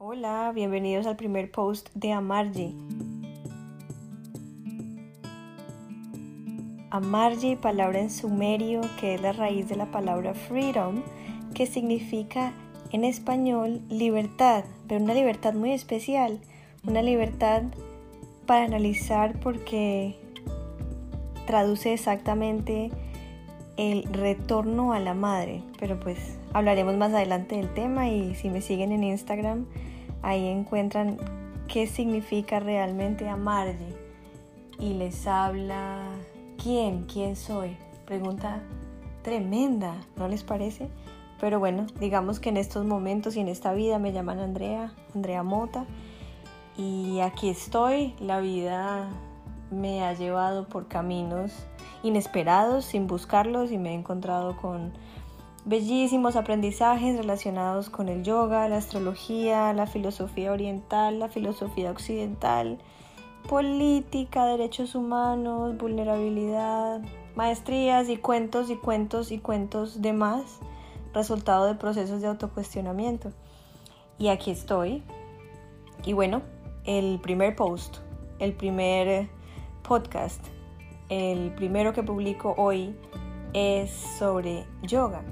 Hola, bienvenidos al primer post de Amarji. Amarji, palabra en sumerio que es la raíz de la palabra freedom, que significa en español libertad, pero una libertad muy especial, una libertad para analizar porque traduce exactamente el retorno a la madre, pero pues hablaremos más adelante del tema y si me siguen en Instagram ahí encuentran qué significa realmente amarle y les habla quién, quién soy. Pregunta tremenda, ¿no les parece? Pero bueno, digamos que en estos momentos y en esta vida me llaman Andrea, Andrea Mota y aquí estoy, la vida me ha llevado por caminos inesperados sin buscarlos y me he encontrado con bellísimos aprendizajes relacionados con el yoga, la astrología, la filosofía oriental, la filosofía occidental, política, derechos humanos, vulnerabilidad, maestrías y cuentos y cuentos y cuentos de más, resultado de procesos de autocuestionamiento. Y aquí estoy. Y bueno, el primer post, el primer podcast, el primero que publico hoy es sobre yoga.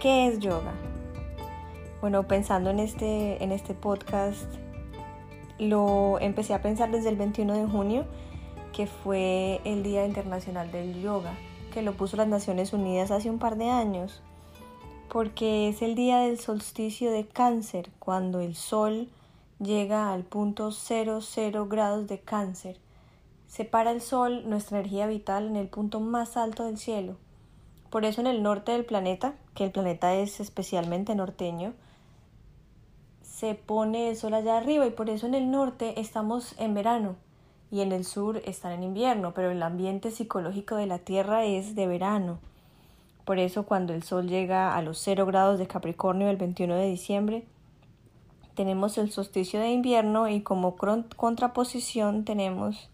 ¿Qué es yoga? Bueno, pensando en este, en este podcast, lo empecé a pensar desde el 21 de junio, que fue el Día Internacional del Yoga, que lo puso las Naciones Unidas hace un par de años, porque es el día del solsticio de cáncer, cuando el sol llega al punto 00 grados de cáncer. Separa el sol, nuestra energía vital, en el punto más alto del cielo. Por eso en el norte del planeta, que el planeta es especialmente norteño, se pone el sol allá arriba y por eso en el norte estamos en verano y en el sur están en invierno, pero el ambiente psicológico de la Tierra es de verano. Por eso cuando el sol llega a los 0 grados de Capricornio el 21 de diciembre, tenemos el solsticio de invierno y como contraposición tenemos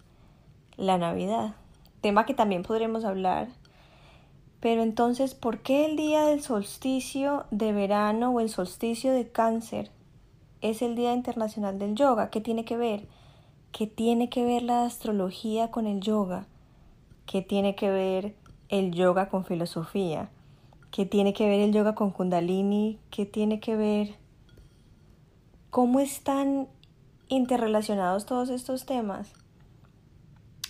la Navidad, tema que también podremos hablar pero entonces, ¿por qué el día del solsticio de verano o el solsticio de cáncer es el Día Internacional del Yoga? ¿Qué tiene que ver? ¿Qué tiene que ver la astrología con el yoga? ¿Qué tiene que ver el yoga con filosofía? ¿Qué tiene que ver el yoga con kundalini? ¿Qué tiene que ver? ¿Cómo están interrelacionados todos estos temas?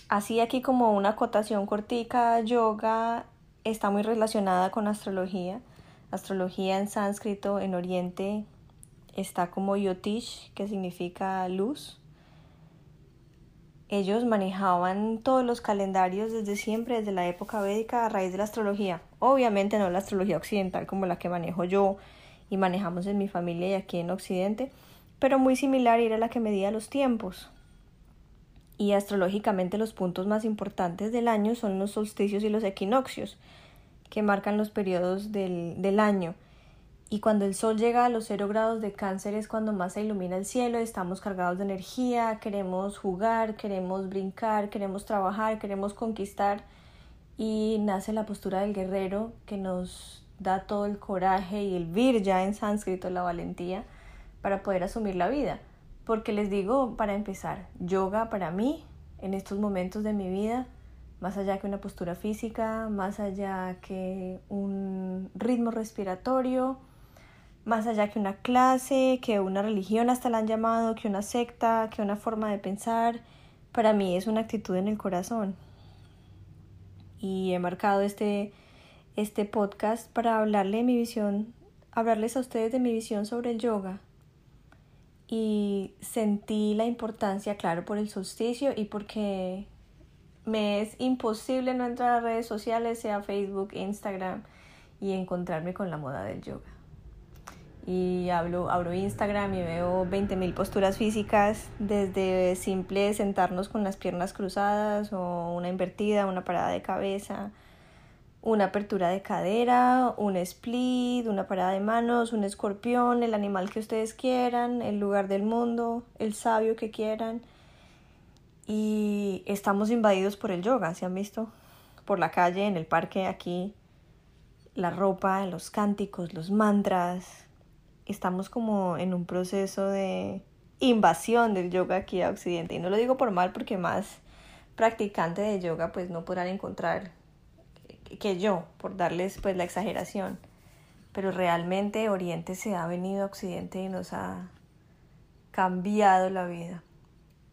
Así aquí como una acotación cortica, yoga está muy relacionada con astrología. Astrología en sánscrito en Oriente está como Yotish, que significa luz. Ellos manejaban todos los calendarios desde siempre, desde la época védica, a raíz de la astrología. Obviamente no la astrología occidental como la que manejo yo y manejamos en mi familia y aquí en Occidente, pero muy similar era la que medía los tiempos. Y astrológicamente los puntos más importantes del año son los solsticios y los equinoccios, que marcan los periodos del, del año. Y cuando el sol llega a los cero grados de cáncer es cuando más se ilumina el cielo, estamos cargados de energía, queremos jugar, queremos brincar, queremos trabajar, queremos conquistar y nace la postura del guerrero que nos da todo el coraje y el vir ya en sánscrito, la valentía para poder asumir la vida. Porque les digo, para empezar, yoga para mí, en estos momentos de mi vida, más allá que una postura física, más allá que un ritmo respiratorio, más allá que una clase, que una religión hasta la han llamado, que una secta, que una forma de pensar, para mí es una actitud en el corazón. Y he marcado este, este podcast para hablarle de mi visión, hablarles a ustedes de mi visión sobre el yoga, y sentí la importancia, claro, por el solsticio y porque me es imposible no entrar a redes sociales, sea Facebook, Instagram, y encontrarme con la moda del yoga. Y hablo, abro Instagram y veo 20.000 posturas físicas, desde simple sentarnos con las piernas cruzadas o una invertida, una parada de cabeza, una apertura de cadera, un split, una parada de manos, un escorpión, el animal que ustedes quieran, el lugar del mundo, el sabio que quieran. Y estamos invadidos por el yoga, ¿se han visto? Por la calle, en el parque, aquí. la ropa, los cánticos, los mantras. Estamos como en un proceso de invasión del yoga aquí a Occidente. Y no lo digo por mal porque más practicante de yoga pues no podrán encontrar que yo, por darles pues la exageración. Pero realmente Oriente se ha venido a Occidente y nos ha cambiado la vida.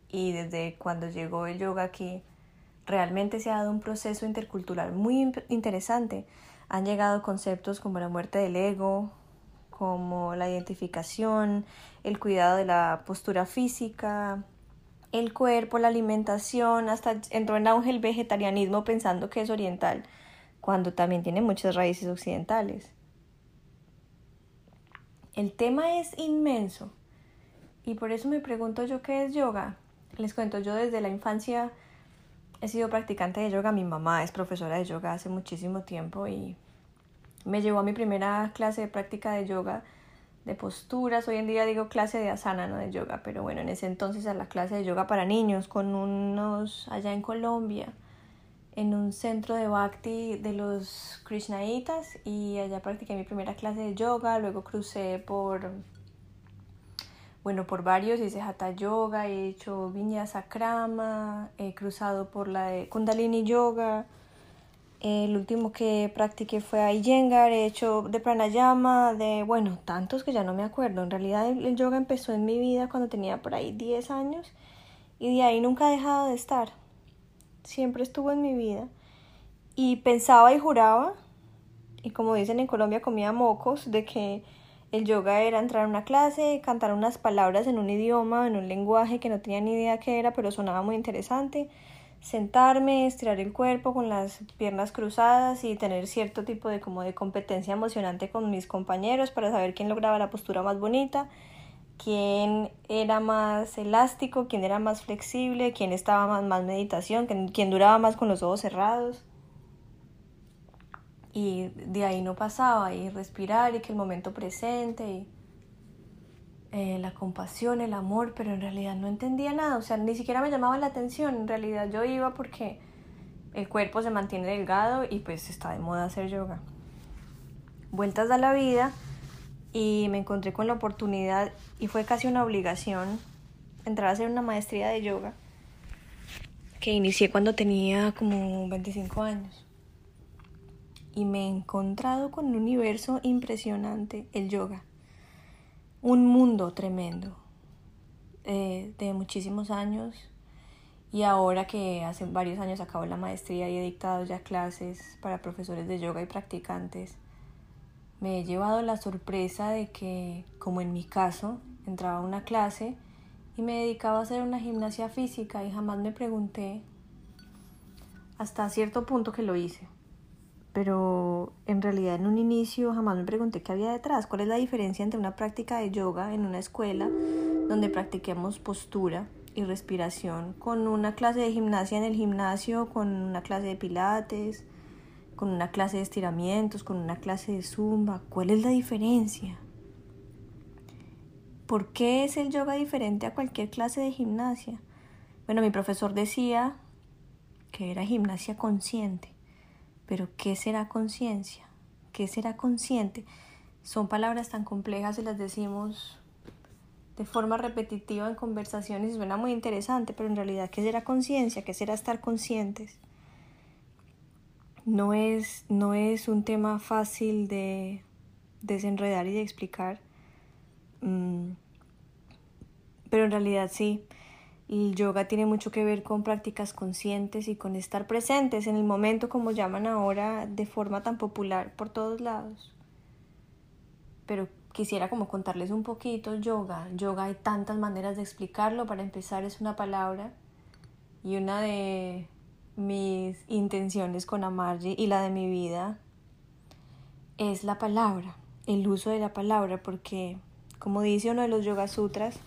Y desde cuando llegó el yoga aquí, realmente se ha dado un proceso intercultural muy interesante. Han llegado conceptos como la muerte del ego, como la identificación, el cuidado de la postura física, el cuerpo, la alimentación, hasta entró en auge el vegetarianismo pensando que es oriental, cuando también tiene muchas raíces occidentales. El tema es inmenso y por eso me pregunto yo qué es yoga. Les cuento, yo desde la infancia he sido practicante de yoga, mi mamá es profesora de yoga hace muchísimo tiempo y me llevó a mi primera clase de práctica de yoga de posturas. Hoy en día digo clase de asana, no de yoga, pero bueno, en ese entonces a la clase de yoga para niños con unos allá en Colombia, en un centro de bhakti de los krishnaitas y allá practiqué mi primera clase de yoga, luego crucé por bueno, por varios hice Hatha Yoga, he hecho Vinyasa Krama, he cruzado por la de Kundalini Yoga, el último que practiqué fue Iyengar, he hecho de pranayama, de, bueno, tantos que ya no me acuerdo. En realidad el, yoga empezó en mi vida cuando tenía por ahí 10 años y de ahí nunca ha dejado de estar. Siempre estuvo en mi vida. Y pensaba y juraba, y como dicen en Colombia, comía mocos, de que el yoga era entrar a una clase, cantar unas palabras en un idioma, en un lenguaje que no tenía ni idea qué era, pero sonaba muy interesante sentarme, estirar el cuerpo con las piernas cruzadas y tener cierto tipo de como de competencia emocionante con mis compañeros para saber quién lograba la postura más bonita, quién era más elástico, quién era más flexible, quién estaba más, más meditación, quién, duraba más con los ojos cerrados. Y de ahí no pasaba, y respirar y que el momento presente y eh, la compasión, el amor, pero en realidad no entendía nada, o sea, ni siquiera me llamaba la atención, en realidad yo iba porque el cuerpo se mantiene delgado y pues está de moda hacer yoga. Vueltas a la vida y me encontré con la oportunidad y fue casi una obligación entrar a hacer una maestría de yoga que inicié cuando tenía como 25 años. Y me he encontrado con un universo impresionante, el yoga un mundo tremendo eh, de muchísimos años y ahora que hace varios años acabo la maestría y he dictado ya clases para profesores de yoga y practicantes, me he llevado la sorpresa de que, como en mi caso, entraba a una clase y me dedicaba a hacer una gimnasia física y jamás me pregunté hasta cierto punto que lo hice. Pero en realidad en un inicio jamás me pregunté qué había detrás, cuál es la diferencia entre una práctica de yoga en una escuela donde practiquemos postura y respiración, con una clase de gimnasia en el gimnasio, con una clase de pilates, con una clase de estiramientos, con una clase de zumba, ¿cuál es la diferencia? ¿Por qué es el yoga diferente a cualquier clase de gimnasia? Bueno, mi profesor decía que era gimnasia consciente pero ¿qué será conciencia? ¿Qué será consciente? Son palabras tan complejas y las decimos de forma repetitiva en conversaciones y suena muy interesante, pero en realidad, ¿qué será conciencia? ¿Qué será estar conscientes? No es, no es un tema fácil de desenredar y de explicar, mm, pero en realidad sí. El yoga tiene mucho que ver con prácticas conscientes y con estar presentes en el momento, como llaman ahora, de forma tan popular por todos lados. Pero quisiera como contarles un poquito yoga. Yoga hay tantas maneras de explicarlo. Para empezar es una palabra y una de mis intenciones con Amarji y la de mi vida es la palabra, el uso de la palabra, porque como dice uno de los Yoga Sutras,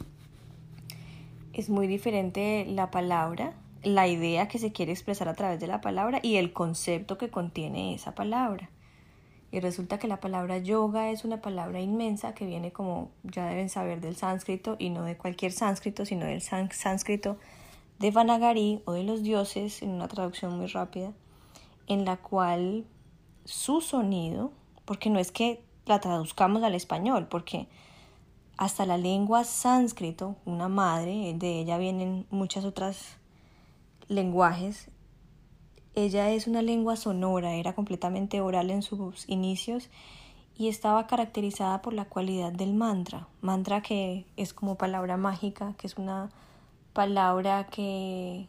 es muy diferente la palabra, la idea que se quiere expresar a través de la palabra y el concepto que contiene esa palabra. Y resulta que la palabra yoga es una palabra inmensa que viene como ya deben saber del sánscrito y no de cualquier sánscrito, sino del sánscrito de Vanagari o de los dioses en una traducción muy rápida, en la cual su sonido porque no es que la traduzcamos al español, porque hasta la lengua sánscrito, una madre, de ella vienen muchas otras lenguajes, ella es una lengua sonora, era completamente oral en sus inicios y estaba caracterizada por la cualidad del mantra. Mantra que es como palabra mágica, que es una palabra que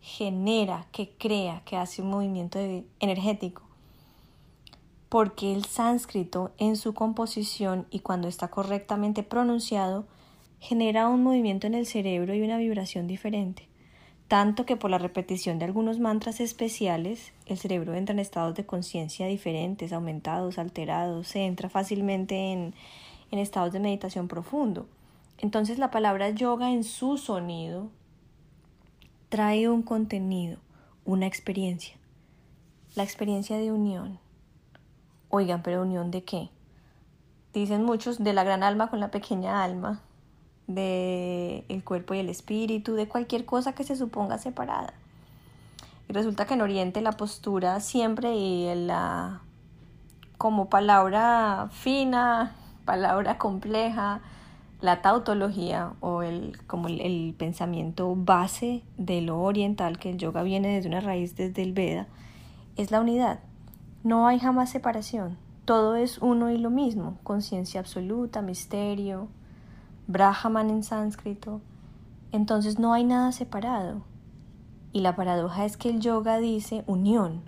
genera, que crea, que hace un movimiento energético. Porque el sánscrito en su composición y cuando está correctamente pronunciado genera un movimiento en el cerebro y una vibración diferente tanto que por la repetición de algunos mantras especiales el cerebro entra en estados de conciencia diferentes, aumentados, alterados, se entra fácilmente en, estados de meditación profundo. Entonces la palabra yoga en su sonido trae un contenido, una experiencia, la experiencia de unión. Oigan, pero unión de qué? Dicen muchos de la gran alma con la pequeña alma, de el cuerpo y el espíritu, de cualquier cosa que se suponga separada. Y resulta que en Oriente la postura siempre y la como palabra fina, palabra compleja, la tautología o el como el, el pensamiento base de lo oriental, que el yoga viene desde una raíz desde el Veda, es la unidad. No hay jamás separación. Todo es uno y lo mismo, conciencia absoluta, misterio, Brahman en sánscrito, entonces no hay nada separado. Y la paradoja es que el yoga dice unión,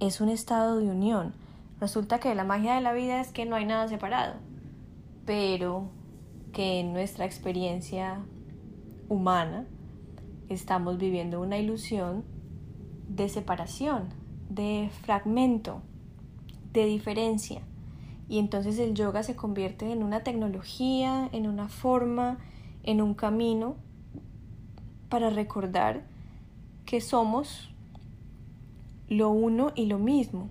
es un estado de unión. Resulta que la magia de la vida es que no hay nada separado, pero que en nuestra experiencia humana estamos viviendo una ilusión de separación, de fragmento, de diferencia. Y entonces el yoga se convierte en una tecnología, en una forma, en un camino para recordar que somos lo uno y lo mismo,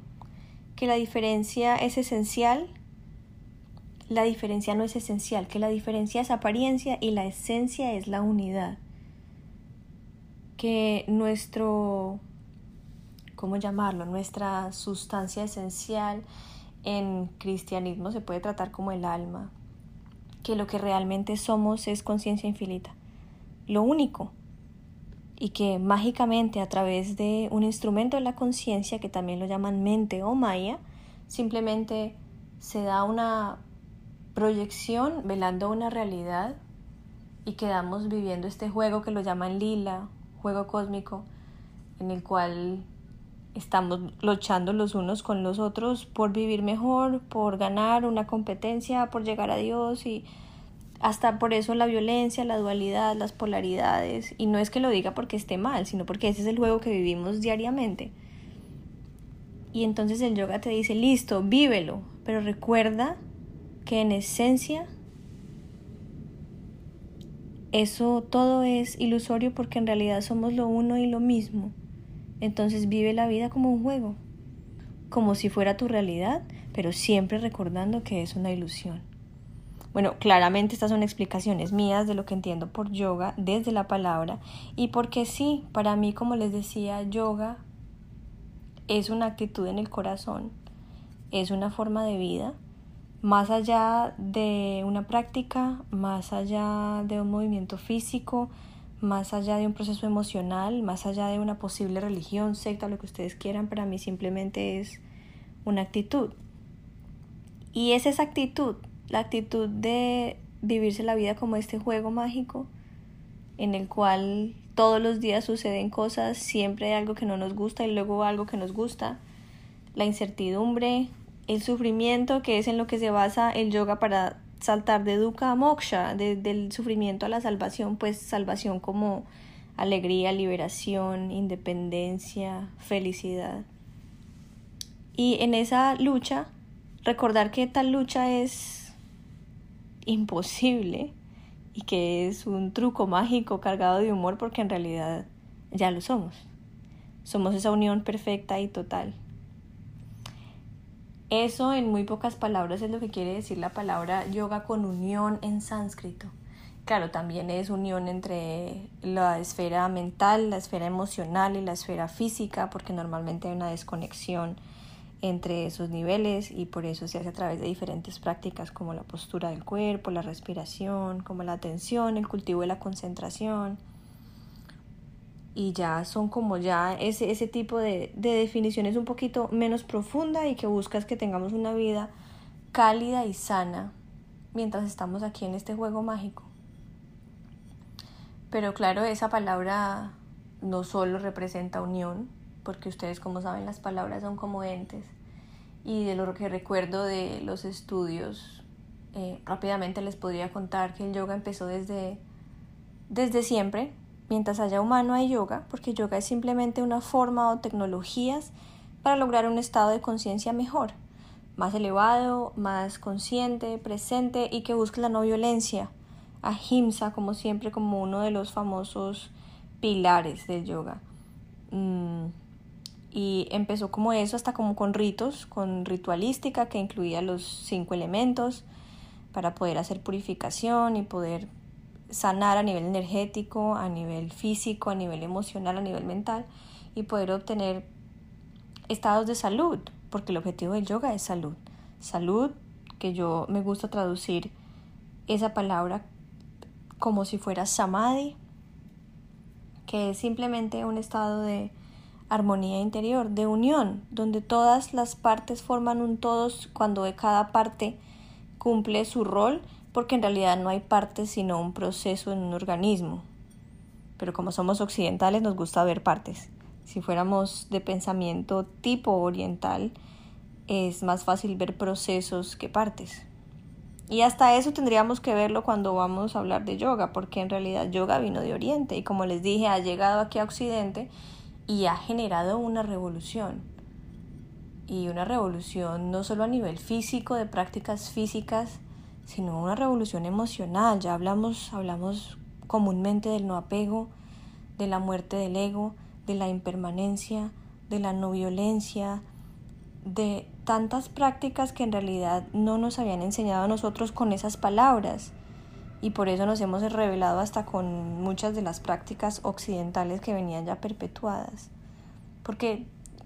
que la diferencia es esencial, la diferencia no es esencial, que la diferencia es apariencia y la esencia es la unidad, que nuestro, ¿cómo llamarlo? Nuestra sustancia esencial en cristianismo se puede tratar como el alma, que lo que realmente somos es conciencia infinita, lo único, y que mágicamente a través de un instrumento de la conciencia, que también lo llaman mente o maya, simplemente se da una proyección velando una realidad y quedamos viviendo este juego que lo llaman lila, juego cósmico, en el cual estamos luchando los unos con los otros por vivir mejor, por ganar una competencia, por llegar a Dios y hasta por eso la violencia, la dualidad, las polaridades. Y no es que lo diga porque esté mal, sino porque ese es el juego que vivimos diariamente. Y entonces el yoga te dice, listo, vívelo, pero recuerda que en esencia eso todo es ilusorio porque en realidad somos lo uno y lo mismo. Entonces vive la vida como un juego, como si fuera tu realidad, pero siempre recordando que es una ilusión. Bueno, claramente estas son explicaciones mías de lo que entiendo por yoga desde la palabra y porque sí, para mí, como les decía, yoga es una actitud en el corazón, es una forma de vida, más allá de una práctica, más allá de un movimiento físico, más allá de un proceso emocional, más allá de una posible religión, secta, lo que ustedes quieran, para mí simplemente es una actitud. Y es esa actitud, la actitud de vivirse la vida como este juego mágico en el cual todos los días suceden cosas, siempre hay algo que no nos gusta y luego algo que nos gusta, la incertidumbre, el sufrimiento, que es en lo que se basa el yoga para saltar de dukkha a moksha, del sufrimiento a la salvación, pues salvación como alegría, liberación, independencia, felicidad. Y en esa lucha, recordar que tal lucha es imposible y que es un truco mágico cargado de humor porque en realidad ya lo somos. Somos esa unión perfecta y total. Eso en muy pocas palabras es lo que quiere decir la palabra yoga con unión en sánscrito. Claro, también es unión entre la esfera mental, la esfera emocional y la esfera física, porque normalmente hay una desconexión entre esos niveles y por eso se hace a través de diferentes prácticas como la postura del cuerpo, la respiración, como la atención, el cultivo de la concentración. Y ya son como ya ese, ese tipo de, de definiciones un poquito menos profunda y que buscas que tengamos una vida cálida y sana mientras estamos aquí en este juego mágico. Pero claro, esa palabra no solo representa unión, porque ustedes como saben las palabras son como entes, y de lo que recuerdo de los estudios, eh, rápidamente les podría contar que el yoga empezó desde, desde siempre, mientras haya humano hay yoga, porque yoga es simplemente una forma o tecnologías para lograr un estado de conciencia mejor, más elevado, más consciente, presente y que busque la no violencia, ahimsa como siempre como uno de los famosos pilares del yoga. Mm, y empezó como eso, hasta como con ritos, con ritualística que incluía los cinco elementos para poder hacer purificación y poder sanar a nivel energético, a nivel físico, a nivel emocional, a nivel mental y poder obtener estados de salud, porque el objetivo del yoga es salud. Salud, que yo me gusta traducir esa palabra como si fuera samadhi, que es simplemente un estado de armonía interior, de unión, donde todas las partes forman un todos cuando cada parte cumple su rol, porque en realidad no hay partes sino un proceso en un organismo. Pero como somos occidentales nos gusta ver partes. Si fuéramos de pensamiento tipo oriental, es más fácil ver procesos que partes. Y hasta eso tendríamos que verlo cuando vamos a hablar de yoga, porque en realidad yoga vino de Oriente y como les dije, ha llegado aquí a Occidente y ha generado una revolución. Y una revolución no solo a nivel físico, de prácticas físicas, sino una revolución emocional. Ya hablamos, hablamos comúnmente del no apego, de la muerte del ego, de la impermanencia, de la no violencia, de tantas prácticas que en realidad no nos habían enseñado a nosotros con esas palabras y por eso nos hemos revelado hasta con muchas de las prácticas occidentales que venían ya perpetuadas. Porque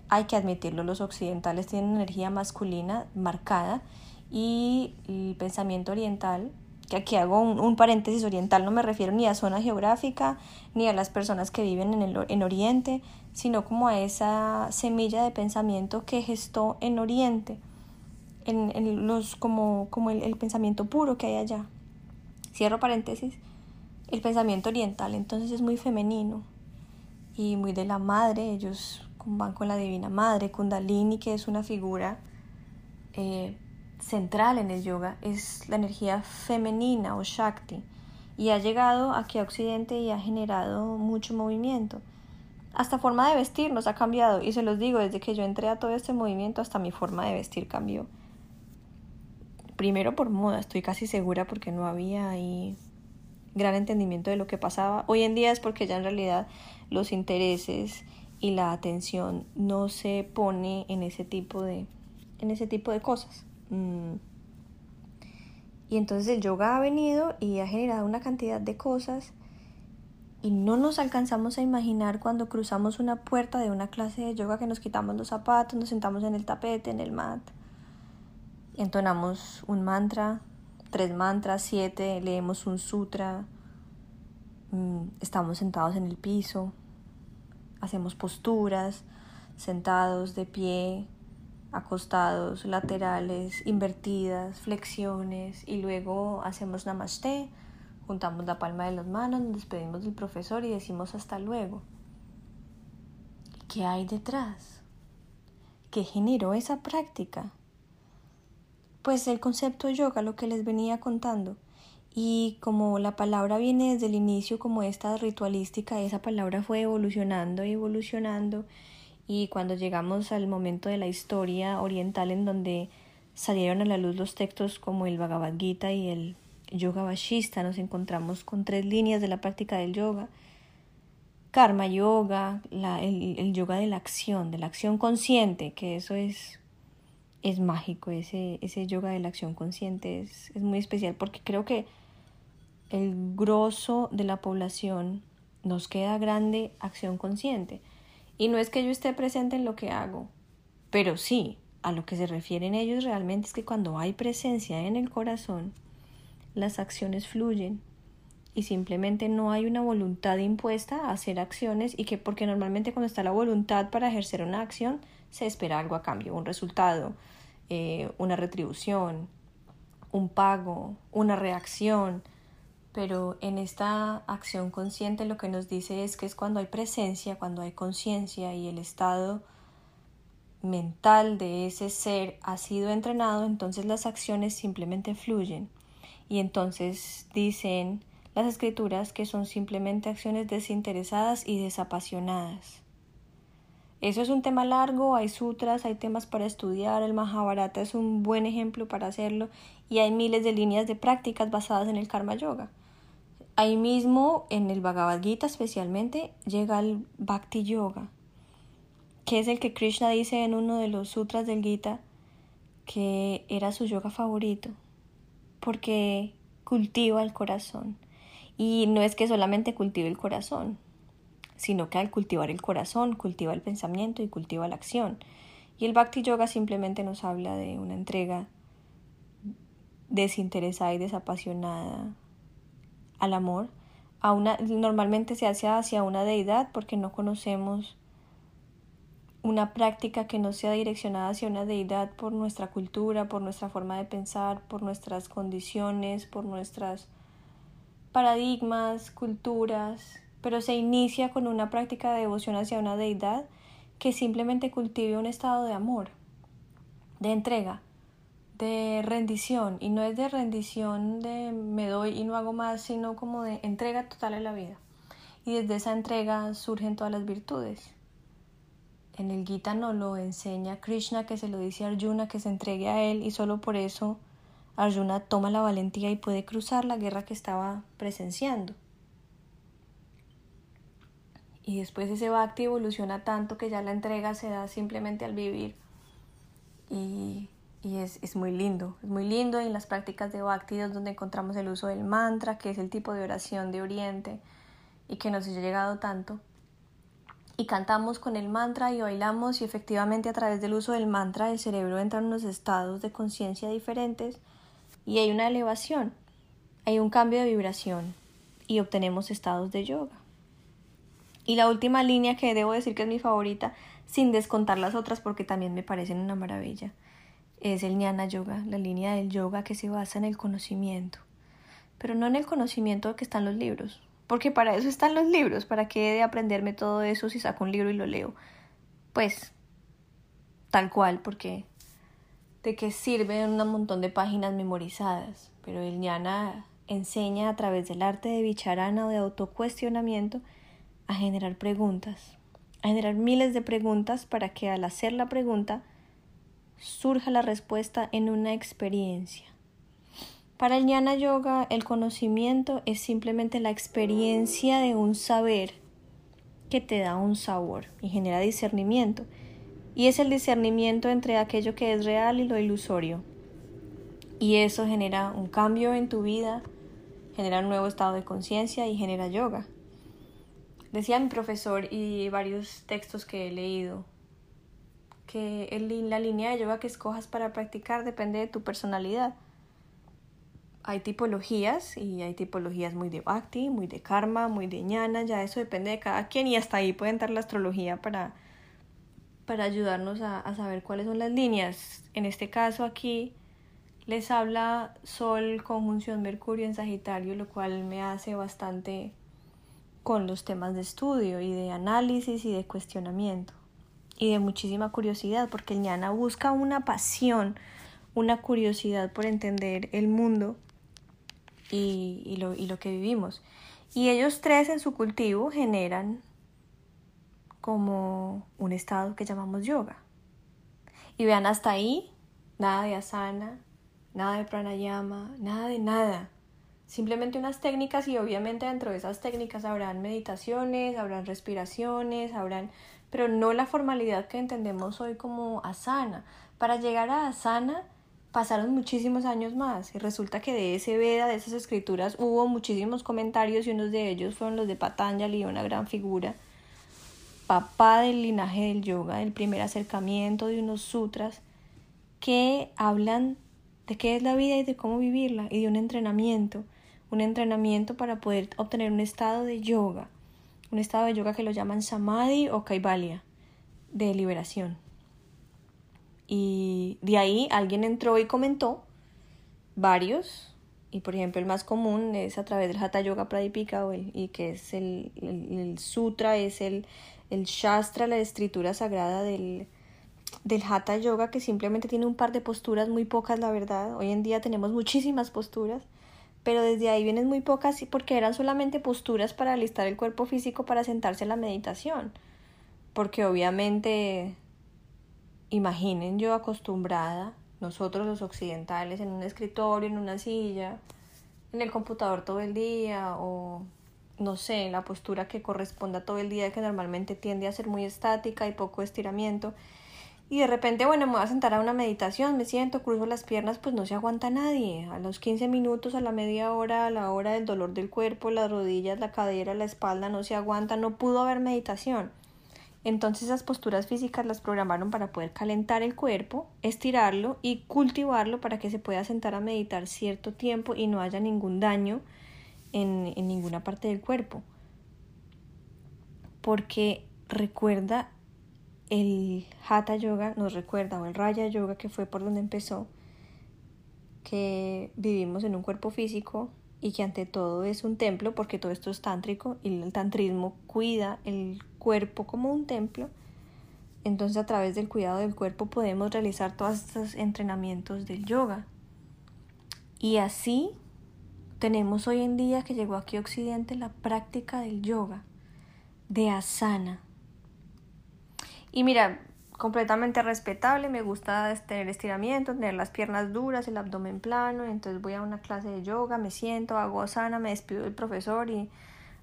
hay que admitirlo, los occidentales tienen energía masculina marcada y el pensamiento oriental, que aquí hago un, paréntesis oriental, no me refiero ni a zona geográfica ni a las personas que viven en, el, en Oriente, sino como a esa semilla de pensamiento que gestó en Oriente, en, los, como, como el pensamiento puro que hay allá. Cierro paréntesis, el pensamiento oriental entonces es muy femenino y muy de la madre, ellos van con la divina madre, Kundalini, que es una figura eh, central en el yoga, es la energía femenina o Shakti, y ha llegado aquí a Occidente y ha generado mucho movimiento. Hasta forma de vestir nos ha cambiado, y se los digo, desde que yo entré a todo este movimiento, hasta mi forma de vestir cambió primero por moda, estoy casi segura porque no había ahí gran entendimiento de lo que pasaba. Hoy en día es porque ya en realidad los intereses y la atención no se pone en ese tipo de, en ese tipo de cosas. Mm. Y entonces el yoga ha venido y ha generado una cantidad de cosas y no nos alcanzamos a imaginar cuando cruzamos una puerta de una clase de yoga que nos quitamos los zapatos, nos sentamos en el tapete, en el mat entonamos un mantra, tres mantras, siete, leemos un sutra, mm, estamos sentados en el piso, hacemos posturas, sentados, de pie, acostados, laterales, invertidas, flexiones y luego hacemos namaste, juntamos la palma de las manos, nos despedimos del profesor y decimos hasta luego. ¿Qué hay detrás? ¿Qué generó esa práctica? pues el concepto yoga, lo que les venía contando. Y como la palabra viene desde el inicio como esta ritualística, esa palabra fue evolucionando y evolucionando. Y cuando llegamos al momento de la historia oriental en donde salieron a la luz los textos como el Bhagavad Gita y el Yoga Vashista, nos encontramos con tres líneas de la práctica del yoga. Karma yoga, la, el, el yoga de la acción, de la acción consciente, que eso es es mágico, ese, ese yoga de la acción consciente es, es muy especial porque creo que el grosso de la población nos queda grande acción consciente. Y no es que yo esté presente en lo que hago, pero sí, a lo que se refieren ellos realmente es que cuando hay presencia en el corazón, las acciones fluyen y simplemente no hay una voluntad impuesta a hacer acciones y que porque normalmente cuando está la voluntad para ejercer una acción se espera algo a cambio, un resultado, eh, una retribución, un pago, una reacción, pero en esta acción consciente lo que nos dice es que es cuando hay presencia, cuando hay conciencia y el estado mental de ese ser ha sido entrenado, entonces las acciones simplemente fluyen. Y entonces dicen las escrituras que son simplemente acciones desinteresadas y desapasionadas. Eso es un tema largo, hay sutras, hay temas para estudiar, el Mahabharata es un buen ejemplo para hacerlo y hay miles de líneas de prácticas basadas en el Karma Yoga. Ahí mismo, en el Bhagavad Gita especialmente, llega el Bhakti Yoga, que es el que Krishna dice en uno de los sutras del Gita que era su yoga favorito, porque cultiva el corazón. Y no es que solamente cultive el corazón, sino que al cultivar el corazón, cultiva el pensamiento y cultiva la acción. Y el Bhakti Yoga simplemente nos habla de una entrega desinteresada y desapasionada al amor, a una, normalmente se hace hacia una deidad porque no conocemos una práctica que no sea direccionada hacia una deidad por nuestra cultura, por nuestra forma de pensar, por nuestras condiciones, por nuestras paradigmas, culturas, pero se inicia con una práctica de devoción hacia una deidad que simplemente cultive un estado de amor, de entrega, de rendición y no es de rendición de me doy y no hago más, sino como de entrega total a la vida. Y desde esa entrega surgen todas las virtudes. En el Gita no lo enseña Krishna que se lo dice a Arjuna que se entregue a él y solo por eso Arjuna toma la valentía y puede cruzar la guerra que estaba presenciando. Y después ese bhakti evoluciona tanto que ya la entrega se da simplemente al vivir. Y y es, es, muy lindo, es muy lindo en las prácticas de Bhakti donde encontramos el uso del mantra, que es el tipo de oración de Oriente y que nos ha llegado tanto. Y cantamos con el mantra y bailamos y efectivamente a través del uso del mantra el cerebro entra en unos estados de conciencia diferentes y hay una elevación, hay un cambio de vibración y obtenemos estados de yoga. Y la última línea que debo decir que es mi favorita, sin descontar las otras porque también me parecen una maravilla es el Jnana Yoga, la línea del yoga que se basa en el conocimiento, pero no en el conocimiento que están los libros, porque para eso están los libros, para qué de aprenderme todo eso si saco un libro y lo leo. Pues tal cual, porque de qué sirven un montón de páginas memorizadas, pero el Jnana enseña a través del arte de bicharana o de autocuestionamiento a generar preguntas, a generar miles de preguntas para que al hacer la pregunta surja la respuesta en una experiencia. Para el Jnana Yoga, el conocimiento es simplemente la experiencia de un saber que te da un sabor y genera discernimiento. Y es el discernimiento entre aquello que es real y lo ilusorio. Y eso genera un cambio en tu vida, genera un nuevo estado de conciencia y genera yoga. Decía mi profesor y varios textos que he leído que la línea de yoga que escojas para practicar depende de tu personalidad. Hay tipologías y hay tipologías muy de bhakti, muy de karma, muy de ñana, ya eso depende de cada quien y hasta ahí puede entrar la astrología para, para ayudarnos a, a saber cuáles son las líneas. En este caso aquí les habla Sol conjunción Mercurio en Sagitario, lo cual me hace bastante con los temas de estudio y de análisis y de cuestionamiento y de muchísima curiosidad, porque el ñana busca una pasión, una curiosidad por entender el mundo y, y, lo, y lo que vivimos. Y ellos tres en su cultivo generan como un estado que llamamos yoga. Y vean hasta ahí, nada de asana, nada de pranayama, nada de nada. Simplemente unas técnicas y obviamente dentro de esas técnicas habrán meditaciones, habrán respiraciones, habrán pero no la formalidad que entendemos hoy como asana. Para llegar a asana pasaron muchísimos años más y resulta que de ese Veda, de esas escrituras, hubo muchísimos comentarios y unos de ellos fueron los de Patanjali, una gran figura, papá del linaje del yoga, el primer acercamiento de unos sutras que hablan de qué es la vida y de cómo vivirla y de un entrenamiento, un entrenamiento para poder obtener un estado de yoga, un estado de yoga que lo llaman samadhi o kaivalya, de liberación. Y de ahí alguien entró y comentó varios, y por ejemplo el más común es a través del Hatha Yoga Pradipika, o el, y que es el, el, sutra, es el, shastra, la escritura sagrada del, del Hatha Yoga, que simplemente tiene un par de posturas, muy pocas la verdad. Hoy en día tenemos muchísimas posturas, pero desde ahí vienen muy pocas porque eran solamente posturas para alistar el cuerpo físico para sentarse a la meditación. Porque obviamente imaginen yo acostumbrada, nosotros los occidentales, en un escritorio, en una silla, en el computador todo el día o no sé, la postura que corresponda todo el día que normalmente tiende a ser muy estática y poco estiramiento. Y de repente, bueno, me voy a sentar a una meditación, me siento, cruzo las piernas, pues no se aguanta nadie. A los 15 minutos, a la media hora, a la hora del dolor del cuerpo, las rodillas, la cadera, la espalda, no se aguanta, no pudo haber meditación. Entonces esas posturas físicas las programaron para poder calentar el cuerpo, estirarlo y cultivarlo para que se pueda sentar a meditar cierto tiempo y no haya ningún daño en, en ninguna parte del cuerpo. Porque recuerda el Hatha Yoga, nos recuerda, o el Raya Yoga, que fue por donde empezó, que vivimos en un cuerpo físico y que ante todo es un templo, porque todo esto es tántrico y el tantrismo cuida el cuerpo como un templo, entonces a través del cuidado del cuerpo podemos realizar todos estos entrenamientos del yoga. Y así tenemos hoy en día que llegó aquí a Occidente la práctica del yoga, de asana. Y mira, completamente respetable, me gusta tener estiramiento, tener las piernas duras, el abdomen plano, entonces voy a una clase de yoga, me siento, hago asana, me despido del profesor y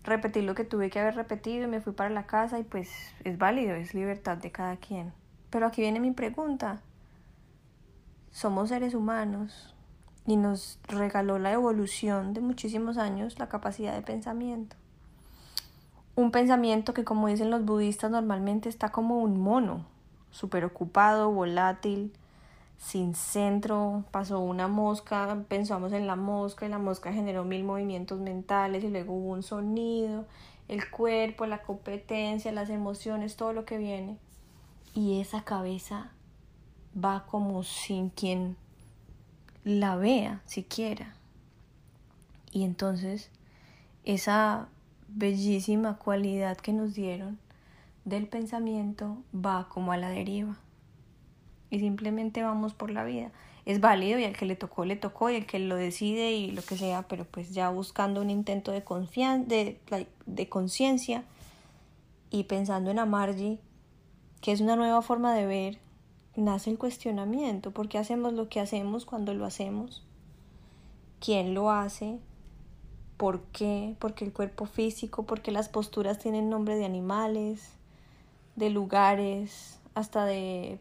repetí lo que tuve que haber repetido y me fui para la casa y pues es válido, es libertad de cada quien. Pero aquí viene mi pregunta. Somos seres humanos y nos regaló la evolución de muchísimos años la capacidad de pensamiento. Un pensamiento que como dicen los budistas normalmente está como un mono, súper ocupado, volátil, sin centro, pasó una mosca, pensamos en la mosca y la mosca generó mil movimientos mentales y luego hubo un sonido, el cuerpo, la competencia, las emociones, todo lo que viene. Y esa cabeza va como sin quien la vea siquiera. Y entonces esa bellísima cualidad que nos dieron del pensamiento va como a la deriva y simplemente vamos por la vida. Es válido y al que le tocó, le tocó y el que lo decide y lo que sea, pero pues ya buscando un intento de, de, de conciencia y pensando en Amarji, que es una nueva forma de ver, nace el cuestionamiento. ¿Por qué hacemos lo que hacemos cuando lo hacemos? ¿Quién lo hace? ¿Por qué? Porque el cuerpo físico, porque las posturas tienen nombre de animales, de lugares, hasta de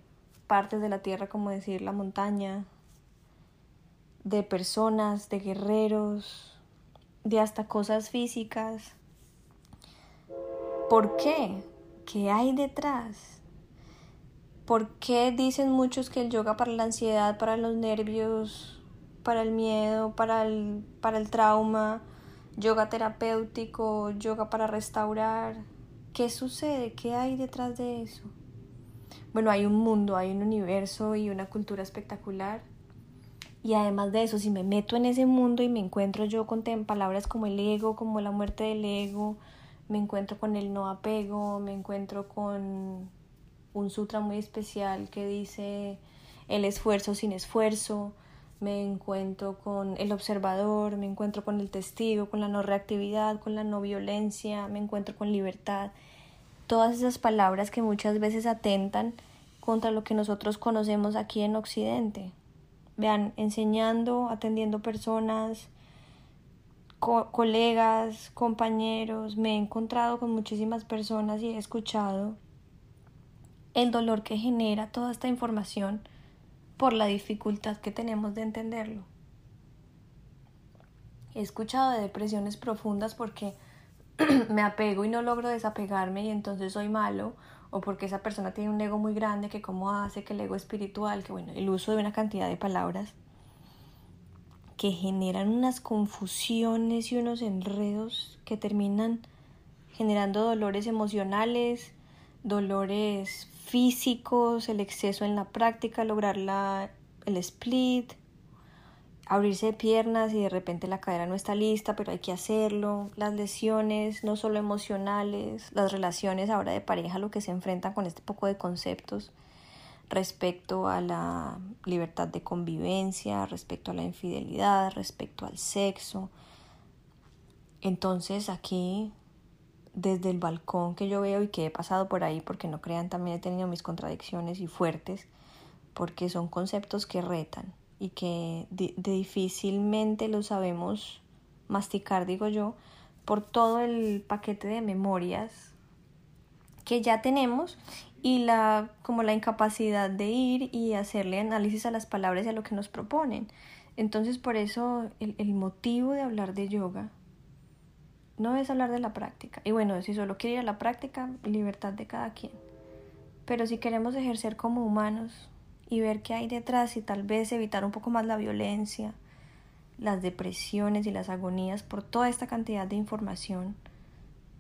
partes de la tierra, como decir la montaña, de personas, de guerreros, de hasta cosas físicas. ¿Por qué? ¿Qué hay detrás? ¿Por qué dicen muchos que el yoga para la ansiedad, para los nervios, para el miedo, para el, para el trauma, yoga terapéutico, yoga para restaurar? ¿Qué sucede? ¿Qué hay detrás de eso? bueno, hay un mundo, hay un universo y una cultura espectacular. Y además de eso, si me meto en ese mundo y me encuentro yo con palabras como el ego, como la muerte del ego, me encuentro con el no apego, me encuentro con un sutra muy especial que dice el esfuerzo sin esfuerzo, me encuentro con el observador, me encuentro con el testigo, con la no reactividad, con la no violencia, me encuentro con libertad todas esas palabras que muchas veces atentan contra lo que nosotros conocemos aquí en Occidente. Vean, enseñando, atendiendo personas, colegas, compañeros, me he encontrado con muchísimas personas y he escuchado el dolor que genera toda esta información por la dificultad que tenemos de entenderlo. He escuchado de depresiones profundas porque me apego y no logro desapegarme y entonces soy malo o porque esa persona tiene un ego muy grande, que cómo hace que el ego espiritual, que bueno, el uso de una cantidad de palabras que generan unas confusiones y unos enredos que terminan generando dolores emocionales, dolores físicos, el exceso en la práctica, lograr la, el split, abrirse de piernas y de repente la cadera no está lista, pero hay que hacerlo, las lesiones, no solo emocionales, las relaciones ahora de pareja, lo que se enfrentan con este poco de conceptos respecto a la libertad de convivencia, respecto a la infidelidad, respecto al sexo. Entonces aquí, desde el balcón que yo veo y que he pasado por ahí, porque no crean, también he tenido mis contradicciones y fuertes, porque son conceptos que retan y que difícilmente lo sabemos masticar, digo yo, por todo el paquete de memorias que ya tenemos y la como la incapacidad de ir y hacerle análisis a las palabras y a lo que nos proponen. Entonces por eso el, el motivo de hablar de yoga no es hablar de la práctica. Y bueno, si solo quiere ir a la práctica, libertad de cada quien. Pero si queremos ejercer como humanos, y ver qué hay detrás y tal vez evitar un poco más la violencia, las depresiones y las agonías por toda esta cantidad de información,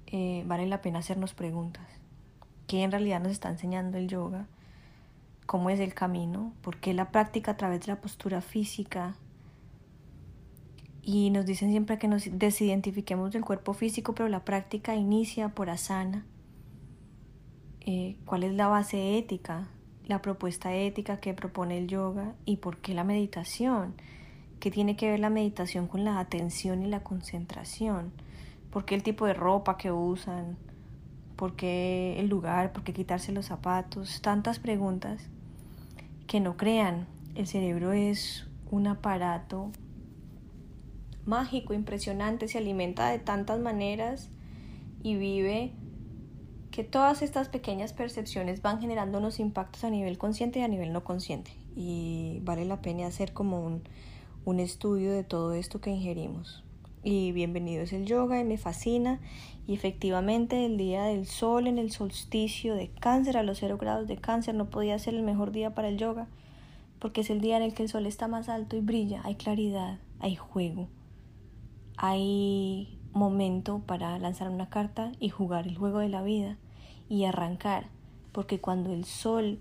eh, vale la pena hacernos preguntas. ¿Qué en realidad nos está enseñando el yoga? ¿Cómo es el camino? ¿Por qué la práctica a través de la postura física? Y nos dicen siempre que nos desidentifiquemos del cuerpo físico, pero la práctica inicia por asana. Eh, ¿Cuál es la base ética la propuesta ética que propone el yoga y por qué la meditación. ¿Qué tiene que ver la meditación con la atención y la concentración? ¿Por qué el tipo de ropa que usan? ¿Por qué el lugar? ¿Por qué quitarse los zapatos? Tantas preguntas que no crean. El cerebro es un aparato mágico, impresionante, se alimenta de tantas maneras y vive que todas estas pequeñas percepciones van generando unos impactos a nivel consciente y a nivel no consciente. Y vale la pena hacer como un, un estudio de todo esto que ingerimos. Y bienvenido es el yoga y me fascina. Y efectivamente el día del sol en el solsticio de cáncer a los cero grados de cáncer no podía ser el mejor día para el yoga. Porque es el día en el que el sol está más alto y brilla. Hay claridad, hay juego. Hay momento para lanzar una carta y jugar el juego de la vida y arrancar, porque cuando el sol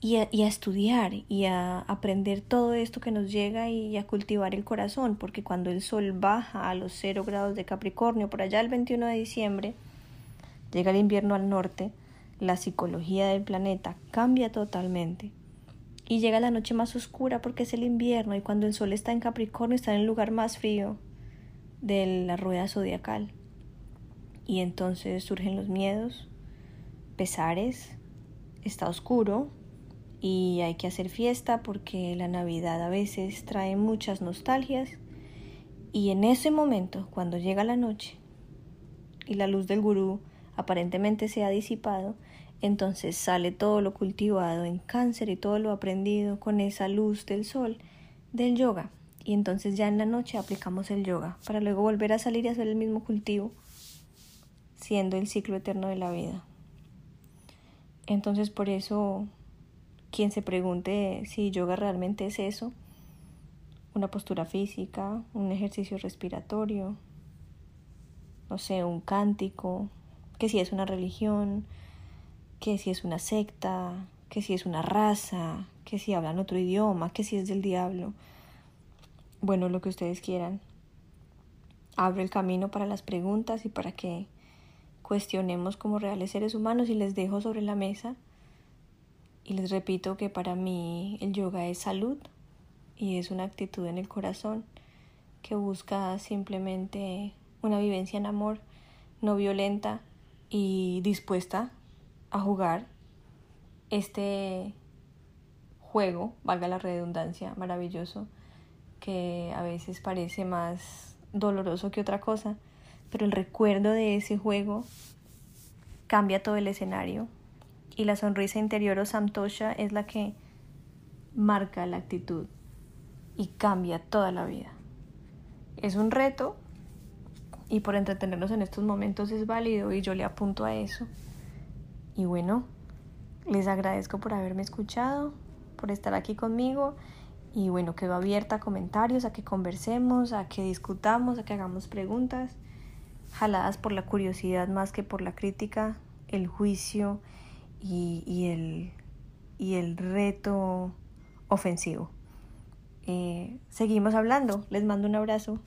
y a, estudiar y a aprender todo esto que nos llega y a cultivar el corazón, porque cuando el sol baja a los cero grados de Capricornio, por allá el 21 de diciembre, llega el invierno al norte, la psicología del planeta cambia totalmente. Y llega la noche más oscura porque es el invierno y cuando el sol está en Capricornio está en el lugar más frío de la rueda zodiacal. Y entonces surgen los miedos, pesares, está oscuro y hay que hacer fiesta porque la Navidad a veces trae muchas nostalgias y en ese momento, cuando llega la noche y la luz del gurú aparentemente se ha disipado, entonces sale todo lo cultivado en cáncer y todo lo aprendido con esa luz del sol del yoga. Y entonces ya en la noche aplicamos el yoga para luego volver a salir y hacer el mismo cultivo, siendo el ciclo eterno de la vida. Entonces por eso quien se pregunte si yoga realmente es eso, una postura física, un ejercicio respiratorio, no sé, un cántico, que si es una religión, que si es una secta, que si es una raza, que si hablan otro idioma, que si es del diablo. Bueno, lo que ustedes quieran. Abre el camino para las preguntas y para que cuestionemos como reales seres humanos y les dejo sobre la mesa y les repito que para mí el yoga es salud y es una actitud en el corazón que busca simplemente una vivencia en amor no violenta y dispuesta a jugar este juego, valga la redundancia, maravilloso, que a veces parece más doloroso que otra cosa, pero el recuerdo de ese juego cambia todo el escenario y la sonrisa interior o samtosha es la que marca la actitud y cambia toda la vida. Es un reto y por entretenernos en estos momentos es válido y yo le apunto a eso. Y bueno, les agradezco por haberme escuchado, por estar aquí conmigo y bueno, quedo abierta a comentarios, a que conversemos, a que discutamos, a que hagamos preguntas, jaladas por la curiosidad más que por la crítica, el juicio y, el, y el reto ofensivo. Eh, seguimos hablando, les mando un abrazo.